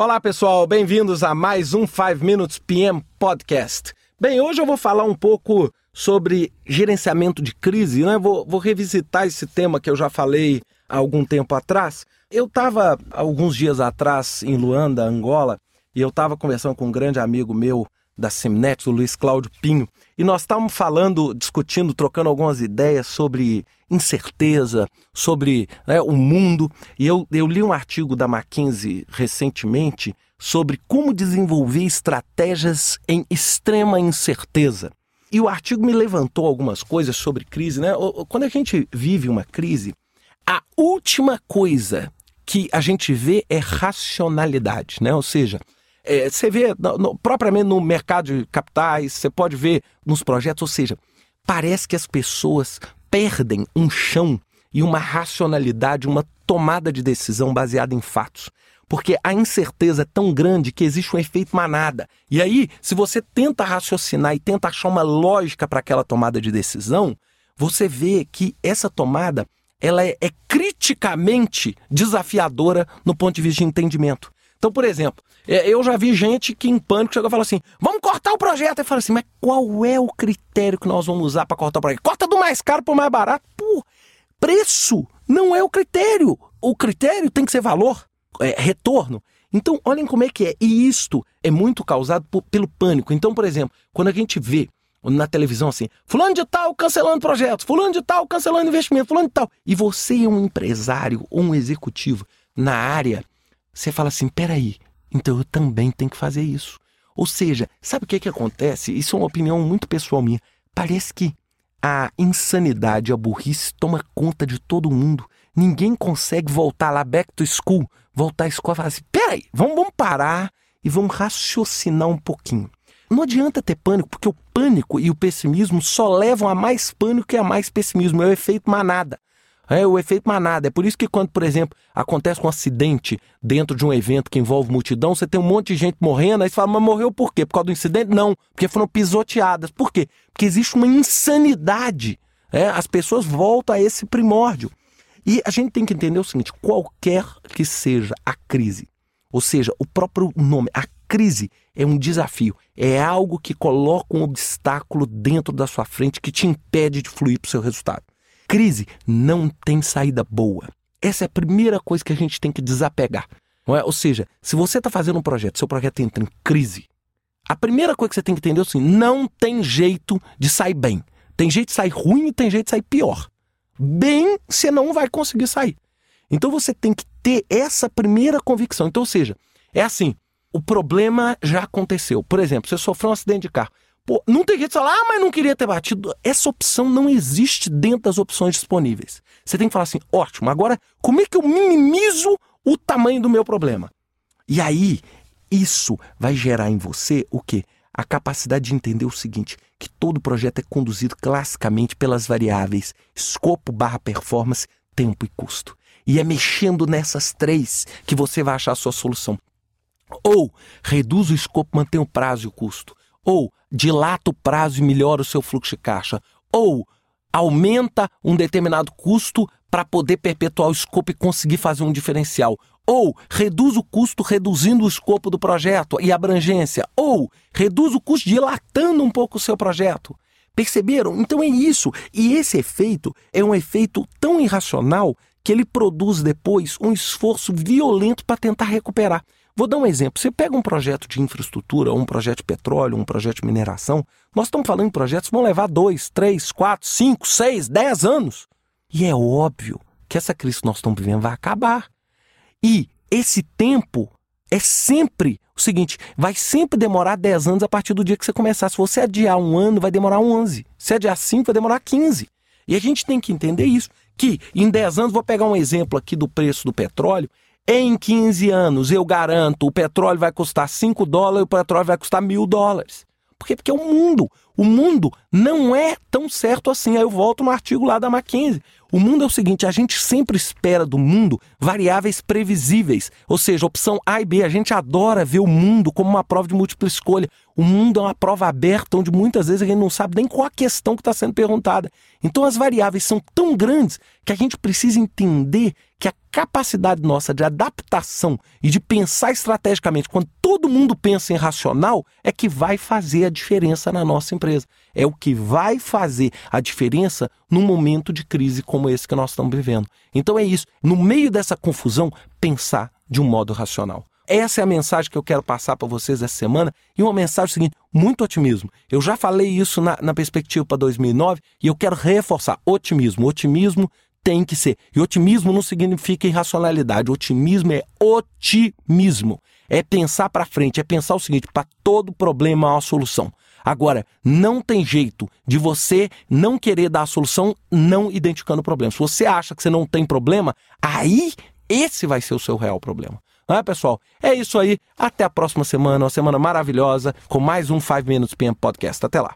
Olá, pessoal, bem-vindos a mais um 5 Minutes PM Podcast. Bem, hoje eu vou falar um pouco sobre gerenciamento de crise, né? Vou, vou revisitar esse tema que eu já falei há algum tempo atrás. Eu estava, alguns dias atrás, em Luanda, Angola, e eu estava conversando com um grande amigo meu da Semnet, o Luiz Cláudio Pinho, e nós estávamos falando, discutindo, trocando algumas ideias sobre incerteza, sobre né, o mundo. E eu, eu li um artigo da McKinsey recentemente sobre como desenvolver estratégias em extrema incerteza. E o artigo me levantou algumas coisas sobre crise. Né? Quando a gente vive uma crise, a última coisa que a gente vê é racionalidade, né? Ou seja, é, você vê no, no, propriamente no mercado de capitais, você pode ver nos projetos, ou seja, parece que as pessoas perdem um chão e uma racionalidade, uma tomada de decisão baseada em fatos. Porque a incerteza é tão grande que existe um efeito manada. E aí, se você tenta raciocinar e tenta achar uma lógica para aquela tomada de decisão, você vê que essa tomada ela é, é criticamente desafiadora no ponto de vista de entendimento. Então, por exemplo, é, eu já vi gente que em pânico chegou e falou assim: vamos cortar o projeto. E fala assim: mas qual é o critério que nós vamos usar para cortar o projeto? Corta do mais caro para o mais barato. Pô, preço não é o critério. O critério tem que ser valor, é, retorno. Então, olhem como é que é. E isto é muito causado por, pelo pânico. Então, por exemplo, quando a gente vê na televisão assim, fulano de tal cancelando projetos, fulano de tal cancelando investimento, fulano de tal. E você é um empresário ou um executivo na área você fala assim: peraí, então eu também tenho que fazer isso. Ou seja, sabe o que, que acontece? Isso é uma opinião muito pessoal minha. Parece que a insanidade, a burrice toma conta de todo mundo. Ninguém consegue voltar lá, back to school, voltar à escola e falar assim: peraí, vamos, vamos parar e vamos raciocinar um pouquinho. Não adianta ter pânico, porque o pânico e o pessimismo só levam a mais pânico e a mais pessimismo. É o efeito manada. É o efeito manada. É por isso que quando, por exemplo, acontece um acidente dentro de um evento que envolve multidão, você tem um monte de gente morrendo, aí você fala, mas morreu por quê? Por causa do incidente? Não, porque foram pisoteadas. Por quê? Porque existe uma insanidade. É? As pessoas voltam a esse primórdio. E a gente tem que entender o seguinte: qualquer que seja a crise, ou seja, o próprio nome, a crise é um desafio, é algo que coloca um obstáculo dentro da sua frente que te impede de fluir para o seu resultado. Crise não tem saída boa. Essa é a primeira coisa que a gente tem que desapegar. É? Ou seja, se você está fazendo um projeto, seu projeto entra em crise, a primeira coisa que você tem que entender é assim: não tem jeito de sair bem. Tem jeito de sair ruim e tem jeito de sair pior. Bem, você não vai conseguir sair. Então você tem que ter essa primeira convicção. Então, ou seja, é assim: o problema já aconteceu. Por exemplo, você sofreu um acidente de carro. Pô, não tem jeito de falar, ah, mas não queria ter batido. Essa opção não existe dentro das opções disponíveis. Você tem que falar assim, ótimo, agora como é que eu minimizo o tamanho do meu problema? E aí, isso vai gerar em você o quê? A capacidade de entender o seguinte, que todo projeto é conduzido classicamente pelas variáveis escopo barra performance, tempo e custo. E é mexendo nessas três que você vai achar a sua solução. Ou reduz o escopo, mantém o prazo e o custo. Ou dilata o prazo e melhora o seu fluxo de caixa, ou aumenta um determinado custo para poder perpetuar o escopo e conseguir fazer um diferencial, ou reduz o custo reduzindo o escopo do projeto e abrangência, ou reduz o custo dilatando um pouco o seu projeto. Perceberam? Então é isso. E esse efeito é um efeito tão irracional que ele produz depois um esforço violento para tentar recuperar. Vou dar um exemplo. Você pega um projeto de infraestrutura, um projeto de petróleo, um projeto de mineração, nós estamos falando em projetos que vão levar dois, três, quatro, cinco, seis, dez anos. E é óbvio que essa crise que nós estamos vivendo vai acabar. E esse tempo é sempre o seguinte: vai sempre demorar 10 anos a partir do dia que você começar. Se você adiar um ano, vai demorar 11. Se adiar 5, vai demorar 15. E a gente tem que entender isso. Que em 10 anos, vou pegar um exemplo aqui do preço do petróleo, em 15 anos, eu garanto, o petróleo vai custar 5 dólares, o petróleo vai custar mil dólares. Por quê? Porque é o mundo. O mundo não é tão certo assim. Aí eu volto no artigo lá da McKinsey. O mundo é o seguinte: a gente sempre espera do mundo variáveis previsíveis. Ou seja, opção A e B. A gente adora ver o mundo como uma prova de múltipla escolha. O mundo é uma prova aberta onde muitas vezes a gente não sabe nem qual a questão que está sendo perguntada. Então as variáveis são tão grandes que a gente precisa entender que a capacidade nossa de adaptação e de pensar estrategicamente, quando todo mundo pensa em racional, é que vai fazer a diferença na nossa empresa. É o que vai fazer a diferença num momento de crise como esse que nós estamos vivendo. Então é isso. No meio dessa confusão, pensar de um modo racional. Essa é a mensagem que eu quero passar para vocês essa semana. E uma mensagem seguinte: muito otimismo. Eu já falei isso na, na perspectiva para 2009 e eu quero reforçar: otimismo. Otimismo tem que ser. E otimismo não significa irracionalidade. Otimismo é otimismo. É pensar para frente, é pensar o seguinte: para todo problema há uma solução. Agora, não tem jeito de você não querer dar a solução não identificando o problema. Se você acha que você não tem problema, aí esse vai ser o seu real problema. Não é, pessoal? É isso aí. Até a próxima semana, uma semana maravilhosa, com mais um 5 Minutes PM Podcast. Até lá.